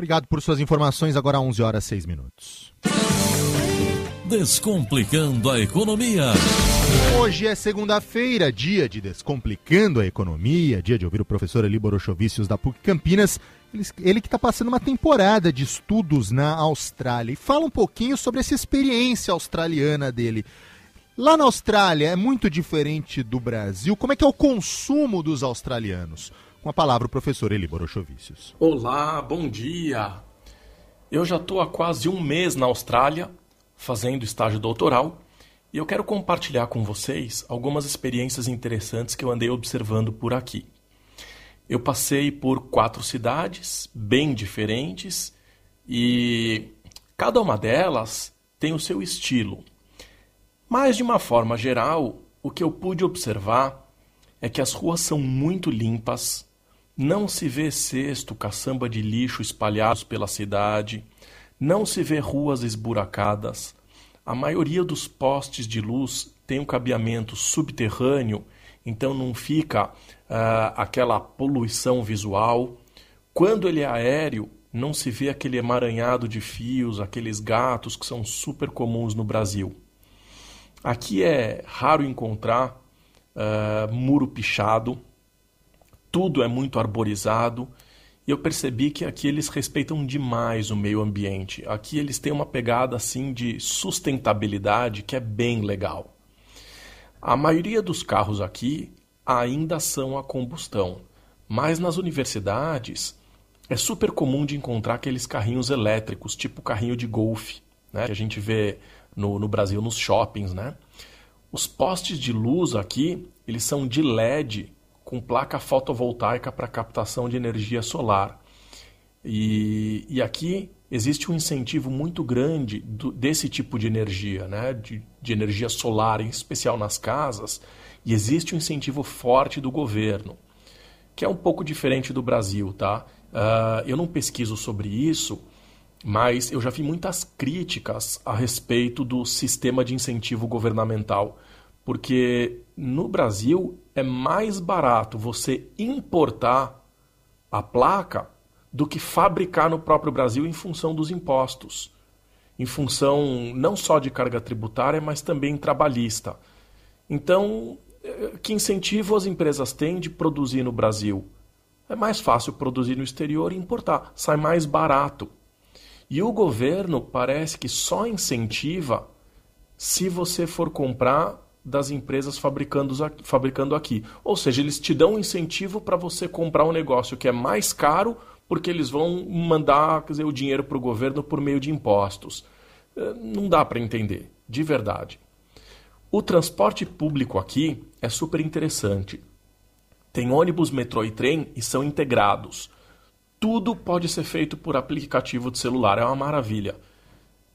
Obrigado por suas informações. Agora 11 horas 6 minutos. Descomplicando a economia. Hoje é segunda-feira, dia de Descomplicando a Economia, dia de ouvir o professor Eli Borochovicius da PUC Campinas, ele, ele que está passando uma temporada de estudos na Austrália. E fala um pouquinho sobre essa experiência australiana dele. Lá na Austrália é muito diferente do Brasil. Como é que é o consumo dos australianos? Com a palavra o professor Eli Borochovicius. Olá, bom dia. Eu já estou há quase um mês na Austrália fazendo estágio doutoral e eu quero compartilhar com vocês algumas experiências interessantes que eu andei observando por aqui. Eu passei por quatro cidades bem diferentes e cada uma delas tem o seu estilo. Mas, de uma forma geral, o que eu pude observar é que as ruas são muito limpas, não se vê cesto, caçamba de lixo espalhados pela cidade, não se vê ruas esburacadas. A maioria dos postes de luz tem um cabeamento subterrâneo, então não fica uh, aquela poluição visual. Quando ele é aéreo, não se vê aquele emaranhado de fios, aqueles gatos que são super comuns no Brasil. Aqui é raro encontrar uh, muro pichado, tudo é muito arborizado e eu percebi que aqui eles respeitam demais o meio ambiente. Aqui eles têm uma pegada assim de sustentabilidade que é bem legal. A maioria dos carros aqui ainda são a combustão, mas nas universidades é super comum de encontrar aqueles carrinhos elétricos, tipo carrinho de golfe, né, que a gente vê no, no Brasil nos shoppings, né? Os postes de luz aqui, eles são de LED com placa fotovoltaica para captação de energia solar. E, e aqui existe um incentivo muito grande do, desse tipo de energia, né? de, de energia solar, em especial nas casas, e existe um incentivo forte do governo, que é um pouco diferente do Brasil. Tá? Uh, eu não pesquiso sobre isso, mas eu já vi muitas críticas a respeito do sistema de incentivo governamental, porque no Brasil é mais barato você importar a placa do que fabricar no próprio Brasil em função dos impostos, em função não só de carga tributária, mas também trabalhista. Então, eh, que incentivo as empresas têm de produzir no Brasil? É mais fácil produzir no exterior e importar, sai mais barato. E o governo parece que só incentiva se você for comprar das empresas fabricando, fabricando aqui. Ou seja, eles te dão um incentivo para você comprar um negócio que é mais caro, porque eles vão mandar dizer, o dinheiro para o governo por meio de impostos. Eh, não dá para entender, de verdade. O transporte público aqui é super interessante. Tem ônibus, metrô e trem e são integrados. Tudo pode ser feito por aplicativo de celular, é uma maravilha.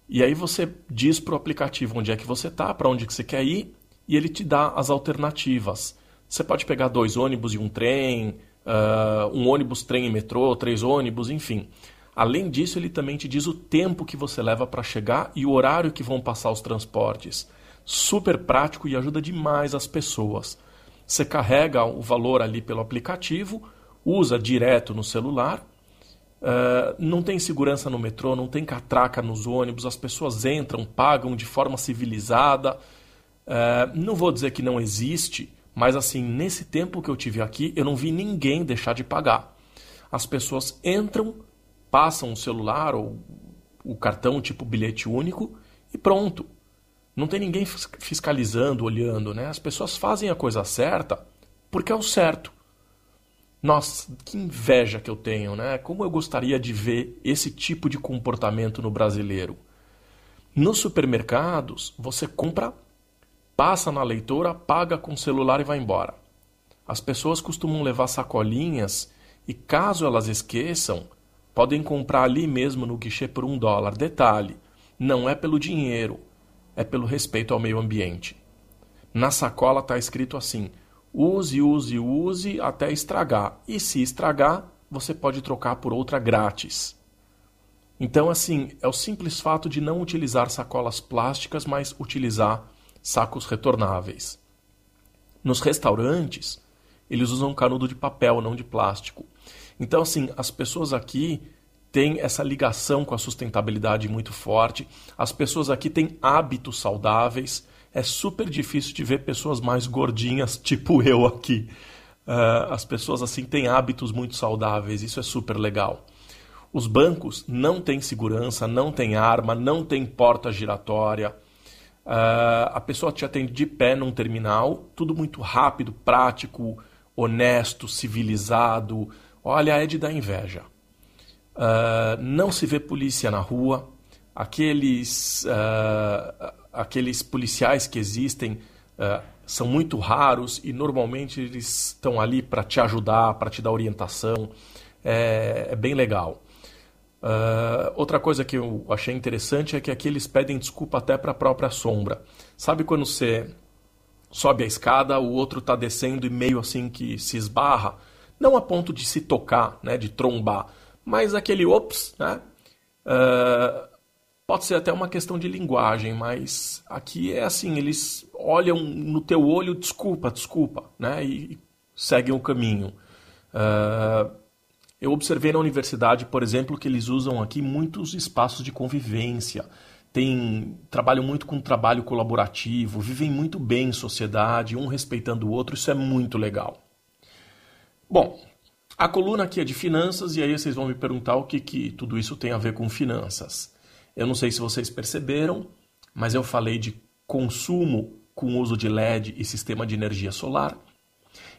E aí você diz para o aplicativo onde é que você está, para onde que você quer ir, e ele te dá as alternativas. Você pode pegar dois ônibus e um trem, uh, um ônibus, trem e metrô, três ônibus, enfim. Além disso, ele também te diz o tempo que você leva para chegar e o horário que vão passar os transportes. Super prático e ajuda demais as pessoas. Você carrega o valor ali pelo aplicativo, usa direto no celular. Uh, não tem segurança no metrô, não tem catraca nos ônibus, as pessoas entram, pagam de forma civilizada. É, não vou dizer que não existe, mas assim, nesse tempo que eu tive aqui, eu não vi ninguém deixar de pagar. As pessoas entram, passam o celular ou o cartão tipo bilhete único e pronto. Não tem ninguém fiscalizando, olhando, né? As pessoas fazem a coisa certa porque é o certo. Nossa, que inveja que eu tenho, né? Como eu gostaria de ver esse tipo de comportamento no brasileiro. Nos supermercados, você compra passa na leitora, paga com o celular e vai embora. As pessoas costumam levar sacolinhas e, caso elas esqueçam, podem comprar ali mesmo no guichê por um dólar. Detalhe: não é pelo dinheiro, é pelo respeito ao meio ambiente. Na sacola está escrito assim: use, use, use até estragar. E se estragar, você pode trocar por outra grátis. Então, assim, é o simples fato de não utilizar sacolas plásticas, mas utilizar sacos retornáveis. Nos restaurantes, eles usam canudo de papel, não de plástico. Então, assim, as pessoas aqui tem essa ligação com a sustentabilidade muito forte. As pessoas aqui têm hábitos saudáveis. É super difícil de ver pessoas mais gordinhas, tipo eu aqui. Uh, as pessoas assim têm hábitos muito saudáveis, isso é super legal. Os bancos não têm segurança, não têm arma, não têm porta giratória. Uh, a pessoa te atende de pé num terminal, tudo muito rápido, prático, honesto, civilizado. Olha, é de dar inveja. Uh, não se vê polícia na rua. Aqueles, uh, aqueles policiais que existem são muito raros e normalmente eles estão ali para te ajudar, para te dar orientação. É, é bem legal. Uh, outra coisa que eu achei interessante é que aqui eles pedem desculpa até para a própria sombra. Sabe quando você sobe a escada, o outro está descendo e meio assim que se esbarra? Não a ponto de se tocar, né, de trombar, mas aquele ops, né? Uh, pode ser até uma questão de linguagem, mas aqui é assim, eles olham no teu olho, desculpa, desculpa, né? E, seguem o caminho. Uh, eu observei na universidade, por exemplo, que eles usam aqui muitos espaços de convivência, tem, trabalham muito com trabalho colaborativo, vivem muito bem em sociedade, um respeitando o outro, isso é muito legal. Bom, a coluna aqui é de finanças e aí vocês vão me perguntar o que, que tudo isso tem a ver com finanças. Eu não sei se vocês perceberam, mas eu falei de consumo com uso de LED e sistema de energia solar.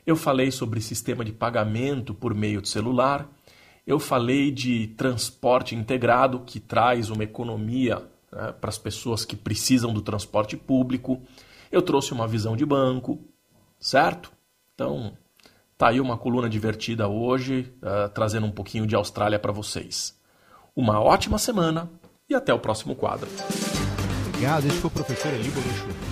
Eu falei sobre sistema de pagamento por meio de celular. Eu falei de transporte integrado, que traz uma economia né, para as pessoas que precisam do transporte público. Eu trouxe uma visão de banco, certo? Então, tá aí uma coluna divertida hoje, uh, trazendo um pouquinho de Austrália para vocês. Uma ótima semana e até o próximo quadro. Obrigado, esse foi o professor Elíbaro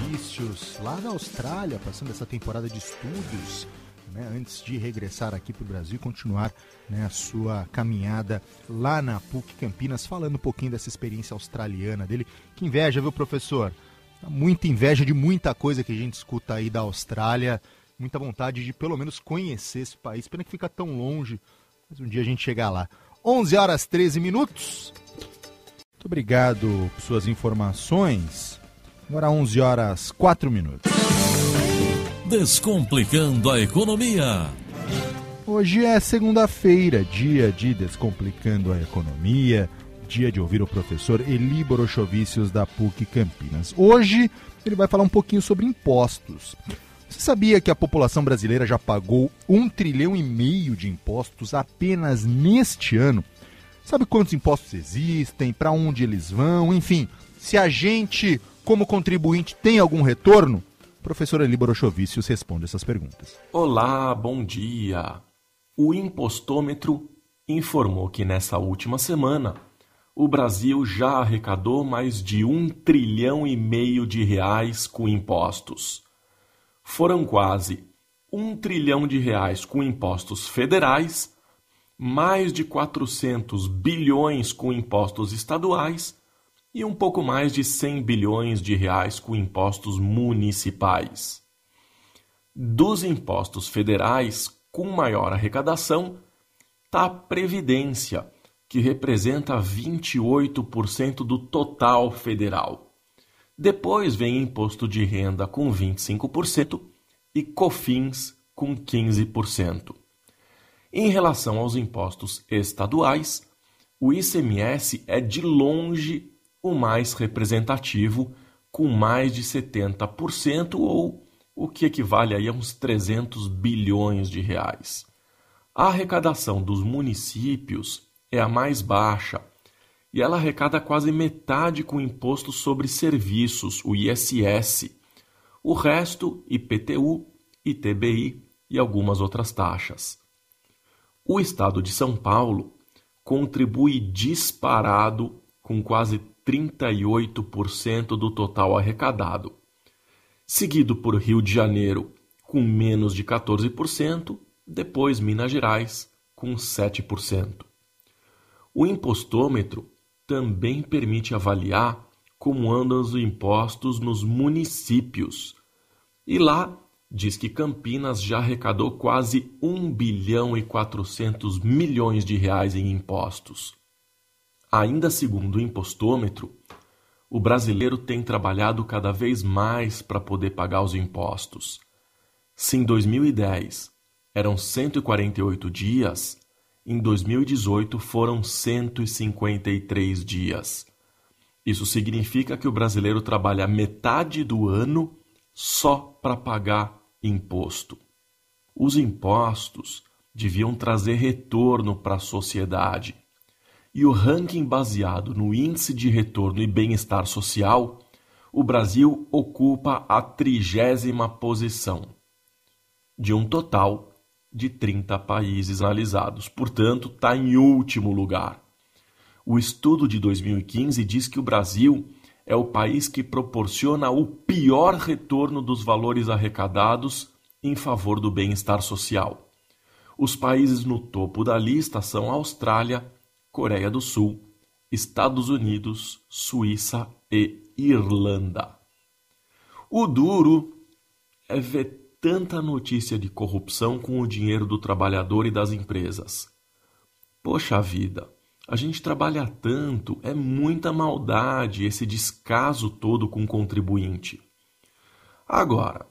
Vícios, lá na Austrália, passando essa temporada de estudos né, antes de regressar aqui para o Brasil e continuar né, a sua caminhada lá na PUC Campinas, falando um pouquinho dessa experiência australiana dele. Que inveja, viu, professor? Muita inveja de muita coisa que a gente escuta aí da Austrália, muita vontade de pelo menos conhecer esse país. Pena que fica tão longe, mas um dia a gente chegar lá. 11 horas 13 minutos. Muito obrigado por suas informações. Agora 11 horas 4 minutos. Descomplicando a Economia. Hoje é segunda-feira, dia de Descomplicando a Economia, dia de ouvir o professor Eli Borochovicius da PUC Campinas. Hoje ele vai falar um pouquinho sobre impostos. Você sabia que a população brasileira já pagou um trilhão e meio de impostos apenas neste ano? Sabe quantos impostos existem, para onde eles vão, enfim, se a gente, como contribuinte, tem algum retorno? Professor Eli Borochovicius responde essas perguntas. Olá, bom dia. O impostômetro informou que nessa última semana o Brasil já arrecadou mais de um trilhão e meio de reais com impostos. Foram quase um trilhão de reais com impostos federais, mais de 400 bilhões com impostos estaduais e um pouco mais de 100 bilhões de reais com impostos municipais. Dos impostos federais com maior arrecadação está a Previdência, que representa 28% do total federal. Depois vem imposto de renda com 25% e COFINS com 15%. Em relação aos impostos estaduais, o ICMS é de longe o mais representativo, com mais de 70%, ou o que equivale aí a uns 300 bilhões de reais. A arrecadação dos municípios é a mais baixa e ela arrecada quase metade com imposto sobre serviços, o ISS. O resto, IPTU, ITBI e algumas outras taxas. O estado de São Paulo contribui disparado com quase 38% do total arrecadado, seguido por Rio de Janeiro, com menos de 14%, depois Minas Gerais, com 7%. O impostômetro também permite avaliar como andam os impostos nos municípios. E lá diz que Campinas já arrecadou quase 1 bilhão e 400 milhões de reais em impostos. Ainda segundo o impostômetro, o brasileiro tem trabalhado cada vez mais para poder pagar os impostos. Se em 2010 eram 148 dias, em 2018 foram 153 dias. Isso significa que o brasileiro trabalha metade do ano só para pagar imposto. Os impostos deviam trazer retorno para a sociedade e o ranking baseado no Índice de Retorno e Bem-Estar Social, o Brasil ocupa a trigésima posição, de um total de 30 países analisados. Portanto, está em último lugar. O estudo de 2015 diz que o Brasil é o país que proporciona o pior retorno dos valores arrecadados em favor do bem-estar social. Os países no topo da lista são Austrália, Coreia do Sul, Estados Unidos, Suíça e Irlanda. O duro é ver tanta notícia de corrupção com o dinheiro do trabalhador e das empresas. Poxa vida, a gente trabalha tanto, é muita maldade esse descaso todo com o contribuinte. Agora,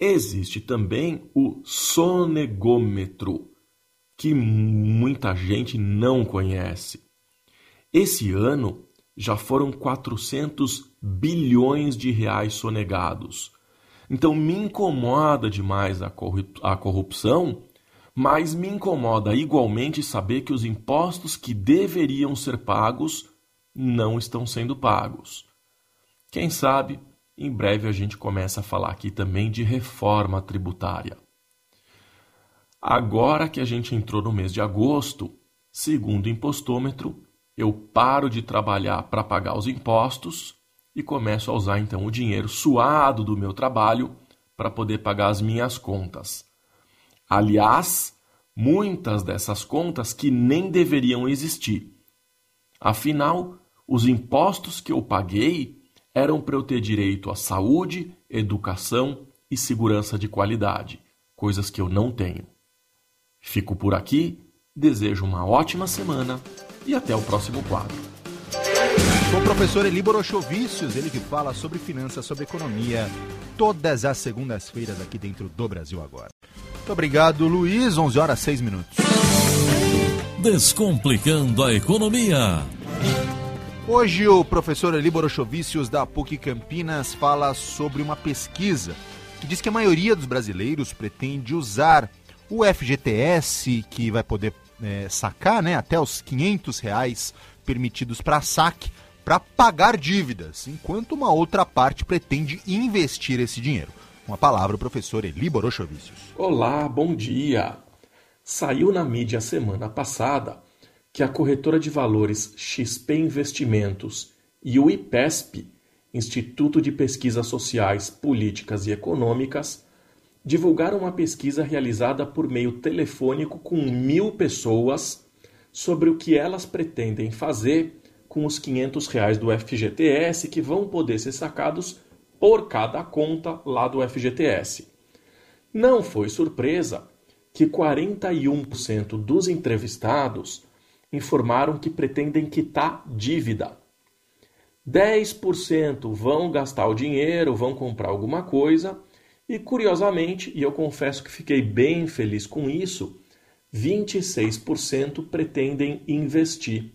existe também o sonegômetro que muita gente não conhece. Esse ano já foram 400 bilhões de reais sonegados. Então me incomoda demais a corrupção, mas me incomoda igualmente saber que os impostos que deveriam ser pagos não estão sendo pagos. Quem sabe, em breve a gente começa a falar aqui também de reforma tributária. Agora que a gente entrou no mês de agosto, segundo o impostômetro, eu paro de trabalhar para pagar os impostos e começo a usar então o dinheiro suado do meu trabalho para poder pagar as minhas contas. Aliás, muitas dessas contas que nem deveriam existir. Afinal, os impostos que eu paguei eram para eu ter direito à saúde, educação e segurança de qualidade, coisas que eu não tenho. Fico por aqui, desejo uma ótima semana e até o próximo quadro. Com o professor Eli Borochovicius, ele que fala sobre finanças, sobre economia, todas as segundas-feiras aqui dentro do Brasil Agora. Muito obrigado, Luiz. 11 horas 6 minutos. Descomplicando a economia. Hoje o professor Eli Borochovicius da PUC Campinas fala sobre uma pesquisa que diz que a maioria dos brasileiros pretende usar o FGTS, que vai poder é, sacar né, até os 500 reais permitidos para saque, para pagar dívidas, enquanto uma outra parte pretende investir esse dinheiro. Uma palavra, o professor Eli Borochovicius. Olá, bom dia! Saiu na mídia semana passada que a corretora de valores XP Investimentos e o IPESP, Instituto de Pesquisas Sociais, Políticas e Econômicas, divulgaram uma pesquisa realizada por meio telefônico com mil pessoas sobre o que elas pretendem fazer com os 500 reais do FGTS que vão poder ser sacados por cada conta lá do FGTS. Não foi surpresa que 41% dos entrevistados informaram que pretendem quitar dívida. 10% vão gastar o dinheiro, vão comprar alguma coisa e curiosamente, e eu confesso que fiquei bem feliz com isso, 26% pretendem investir.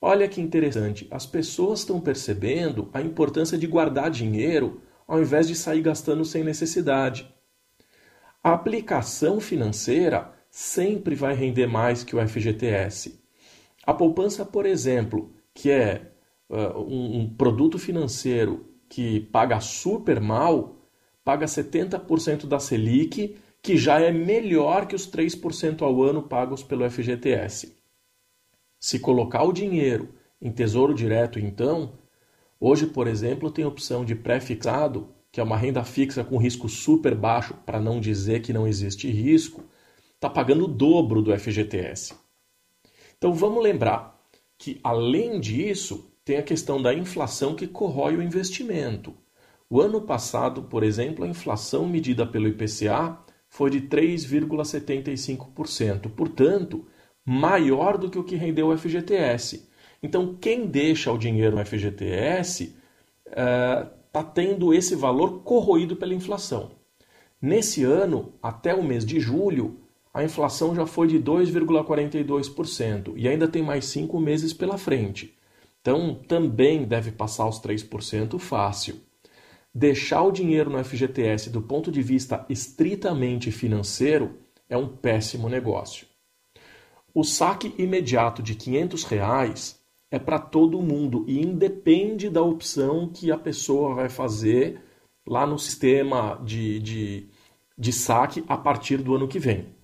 Olha que interessante, as pessoas estão percebendo a importância de guardar dinheiro ao invés de sair gastando sem necessidade. A aplicação financeira sempre vai render mais que o FGTS. A poupança, por exemplo, que é uh, um, um produto financeiro que paga super mal, paga 70% da Selic, que já é melhor que os 3% ao ano pagos pelo FGTS. Se colocar o dinheiro em tesouro direto, então, hoje, por exemplo, tem opção de pré-fixado, que é uma renda fixa com risco super baixo, para não dizer que não existe risco, está pagando o dobro do FGTS. Então vamos lembrar que, além disso, tem a questão da inflação que corrói o investimento. O ano passado, por exemplo, a inflação medida pelo IPCA foi de 3,75%, portanto, maior do que o que rendeu o FGTS. Então, quem deixa o dinheiro no FGTS está é, tendo esse valor corroído pela inflação. Nesse ano, até o mês de julho, a inflação já foi de 2,42% e ainda tem mais cinco meses pela frente. Então, também deve passar os 3% fácil. Deixar o dinheiro no FGTS do ponto de vista estritamente financeiro é um péssimo negócio. O saque imediato de 500 reais é para todo mundo e independe da opção que a pessoa vai fazer lá no sistema de, de, de saque a partir do ano que vem.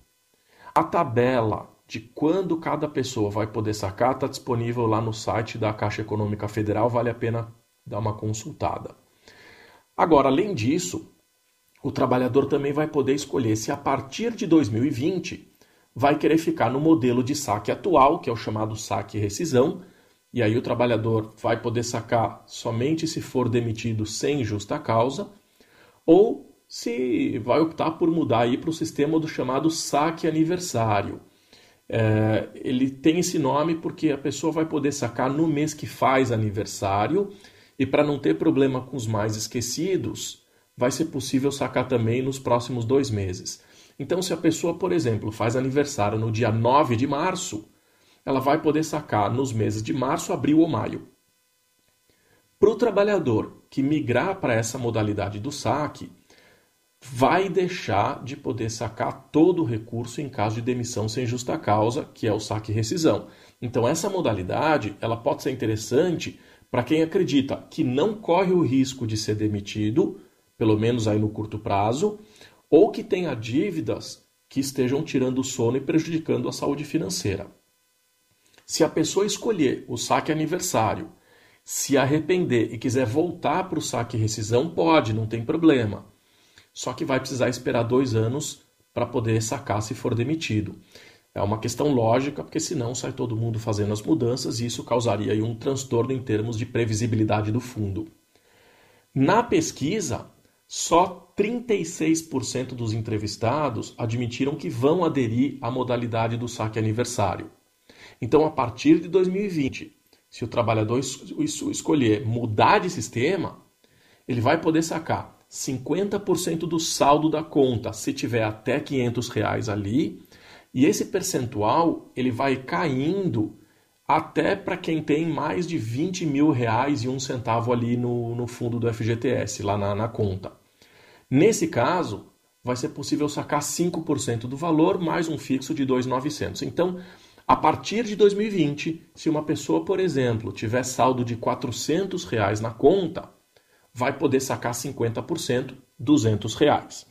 A tabela de quando cada pessoa vai poder sacar está disponível lá no site da Caixa Econômica Federal, vale a pena dar uma consultada. Agora, além disso, o trabalhador também vai poder escolher se a partir de 2020 vai querer ficar no modelo de saque atual, que é o chamado saque rescisão, e aí o trabalhador vai poder sacar somente se for demitido sem justa causa, ou se vai optar por mudar aí para o sistema do chamado saque aniversário. É, ele tem esse nome porque a pessoa vai poder sacar no mês que faz aniversário e para não ter problema com os mais esquecidos, vai ser possível sacar também nos próximos dois meses. Então, se a pessoa, por exemplo, faz aniversário no dia 9 de março, ela vai poder sacar nos meses de março, abril ou maio. Para o trabalhador que migrar para essa modalidade do saque, vai deixar de poder sacar todo o recurso em caso de demissão sem justa causa, que é o saque rescisão. Então essa modalidade, ela pode ser interessante para quem acredita que não corre o risco de ser demitido, pelo menos aí no curto prazo, ou que tenha dívidas que estejam tirando o sono e prejudicando a saúde financeira. Se a pessoa escolher o saque aniversário, se arrepender e quiser voltar para o saque rescisão, pode, não tem problema só que vai precisar esperar dois anos para poder sacar se for demitido. É uma questão lógica, porque senão sai todo mundo fazendo as mudanças e isso causaria um transtorno em termos de previsibilidade do fundo. Na pesquisa, só 36% dos entrevistados admitiram que vão aderir à modalidade do saque aniversário. Então, a partir de 2020, se o trabalhador escolher mudar de sistema, ele vai poder sacar 50% do saldo da conta, se tiver até 500 reais ali, e esse percentual ele vai caindo até para quem tem mais de 20 mil reais e um centavo ali no, no fundo do FGTS, lá na, na conta. Nesse caso, vai ser possível sacar 5% do valor mais um fixo de 2.900. Então, a partir de 2020, se uma pessoa, por exemplo, tiver saldo de 400 reais na conta, vai poder sacar 50%, 200 reais.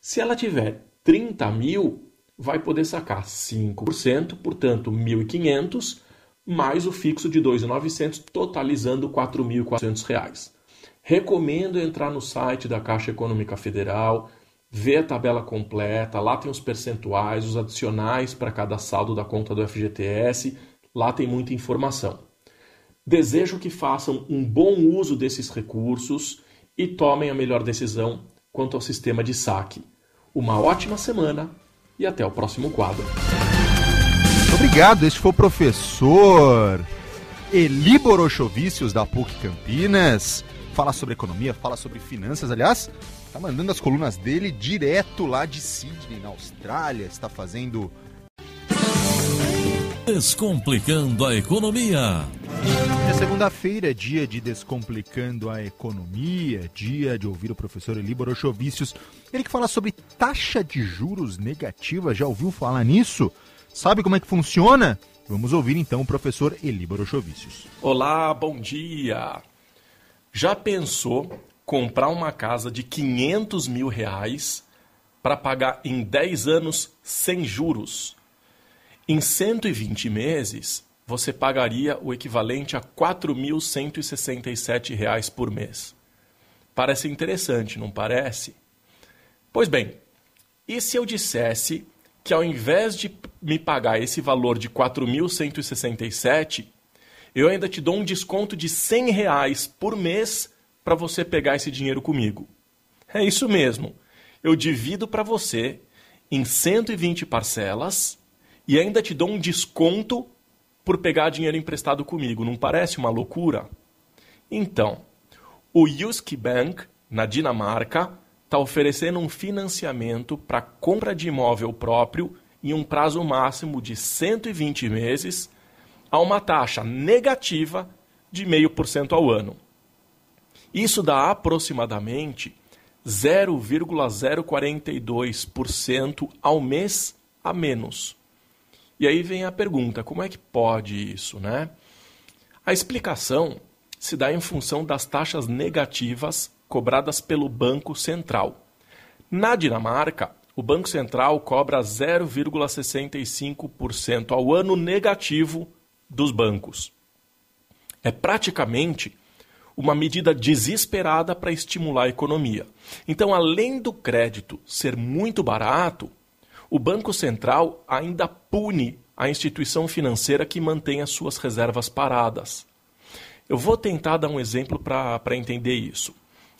Se ela tiver 30 mil, vai poder sacar 5%, portanto 1.500, mais o fixo de 2.900, totalizando 4.400 reais. Recomendo entrar no site da Caixa Econômica Federal, ver a tabela completa, lá tem os percentuais, os adicionais para cada saldo da conta do FGTS, lá tem muita informação. Desejo que façam um bom uso desses recursos e tomem a melhor decisão quanto ao sistema de saque. Uma ótima semana e até o próximo quadro. Obrigado, este foi o professor Eli Borochovicius da PUC Campinas. Fala sobre economia, fala sobre finanças. Aliás, tá mandando as colunas dele direto lá de Sydney, na Austrália. Está fazendo. Descomplicando a economia. É segunda-feira, dia de Descomplicando a Economia, dia de ouvir o professor Eli Borochovicius, ele que fala sobre taxa de juros negativa. Já ouviu falar nisso? Sabe como é que funciona? Vamos ouvir então o professor Eli Borochovicius. Olá, bom dia! Já pensou comprar uma casa de 500 mil reais para pagar em 10 anos sem juros? Em 120 meses, você pagaria o equivalente a R$ 4.167 por mês. Parece interessante, não parece? Pois bem, e se eu dissesse que ao invés de me pagar esse valor de 4.167, eu ainda te dou um desconto de 100 reais por mês para você pegar esse dinheiro comigo? É isso mesmo. Eu divido para você em 120 parcelas e ainda te dou um desconto por pegar dinheiro emprestado comigo. Não parece uma loucura? Então, o Jyske Bank, na Dinamarca, está oferecendo um financiamento para compra de imóvel próprio em um prazo máximo de 120 meses a uma taxa negativa de 0,5% ao ano. Isso dá aproximadamente 0,042% ao mês a menos. E aí vem a pergunta: como é que pode isso, né? A explicação se dá em função das taxas negativas cobradas pelo Banco Central. Na Dinamarca, o Banco Central cobra 0,65% ao ano negativo dos bancos. É praticamente uma medida desesperada para estimular a economia. Então, além do crédito ser muito barato, o Banco Central ainda pune a instituição financeira que mantém as suas reservas paradas. Eu vou tentar dar um exemplo para entender isso.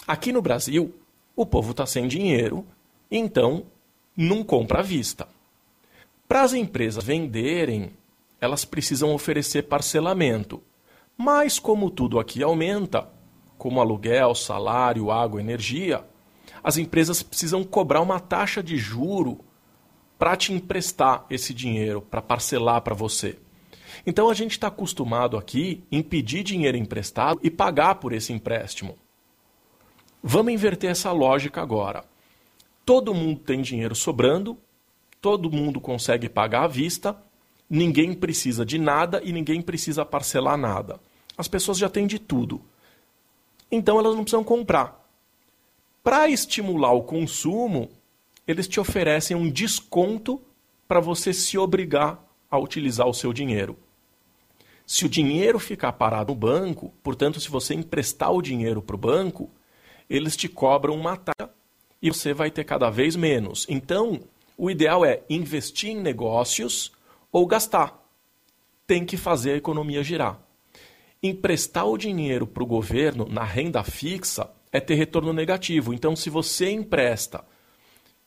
Aqui no Brasil, o povo está sem dinheiro, então não compra à vista. Para as empresas venderem, elas precisam oferecer parcelamento. Mas como tudo aqui aumenta, como aluguel, salário, água, energia, as empresas precisam cobrar uma taxa de juro para te emprestar esse dinheiro, para parcelar para você. Então a gente está acostumado aqui em pedir dinheiro emprestado e pagar por esse empréstimo. Vamos inverter essa lógica agora. Todo mundo tem dinheiro sobrando, todo mundo consegue pagar à vista, ninguém precisa de nada e ninguém precisa parcelar nada. As pessoas já têm de tudo. Então elas não precisam comprar. Para estimular o consumo, eles te oferecem um desconto para você se obrigar a utilizar o seu dinheiro. Se o dinheiro ficar parado no banco, portanto, se você emprestar o dinheiro para o banco, eles te cobram uma taxa e você vai ter cada vez menos. Então, o ideal é investir em negócios ou gastar. Tem que fazer a economia girar. Emprestar o dinheiro para o governo na renda fixa é ter retorno negativo. Então, se você empresta,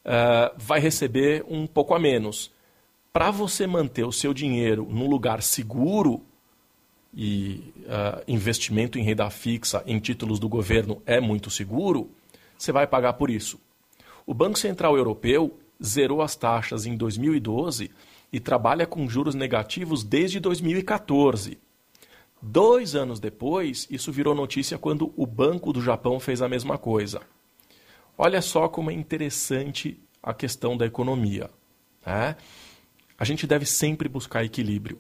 uh, vai receber um pouco a menos. Para você manter o seu dinheiro num lugar seguro, e uh, investimento em renda fixa em títulos do governo é muito seguro, você vai pagar por isso. O Banco Central Europeu zerou as taxas em 2012 e trabalha com juros negativos desde 2014. Dois anos depois, isso virou notícia quando o Banco do Japão fez a mesma coisa. Olha só como é interessante a questão da economia. Né? A gente deve sempre buscar equilíbrio.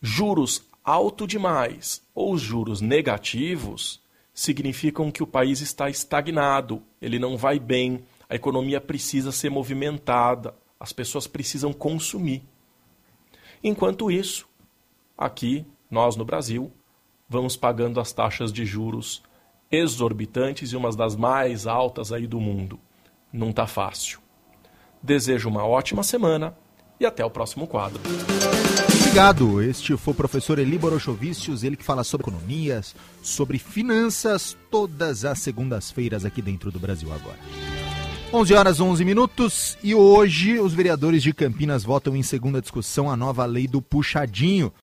Juros alto demais ou juros negativos significam que o país está estagnado, ele não vai bem, a economia precisa ser movimentada, as pessoas precisam consumir. Enquanto isso, aqui, nós no Brasil, vamos pagando as taxas de juros exorbitantes e umas das mais altas aí do mundo. Não está fácil. Desejo uma ótima semana e até o próximo quadro. Obrigado. Este foi o professor Eli Borochovicius, ele que fala sobre economias, sobre finanças, todas as segundas-feiras aqui dentro do Brasil agora. 11 horas 11 minutos e hoje os vereadores de Campinas votam em segunda discussão a nova lei do puxadinho.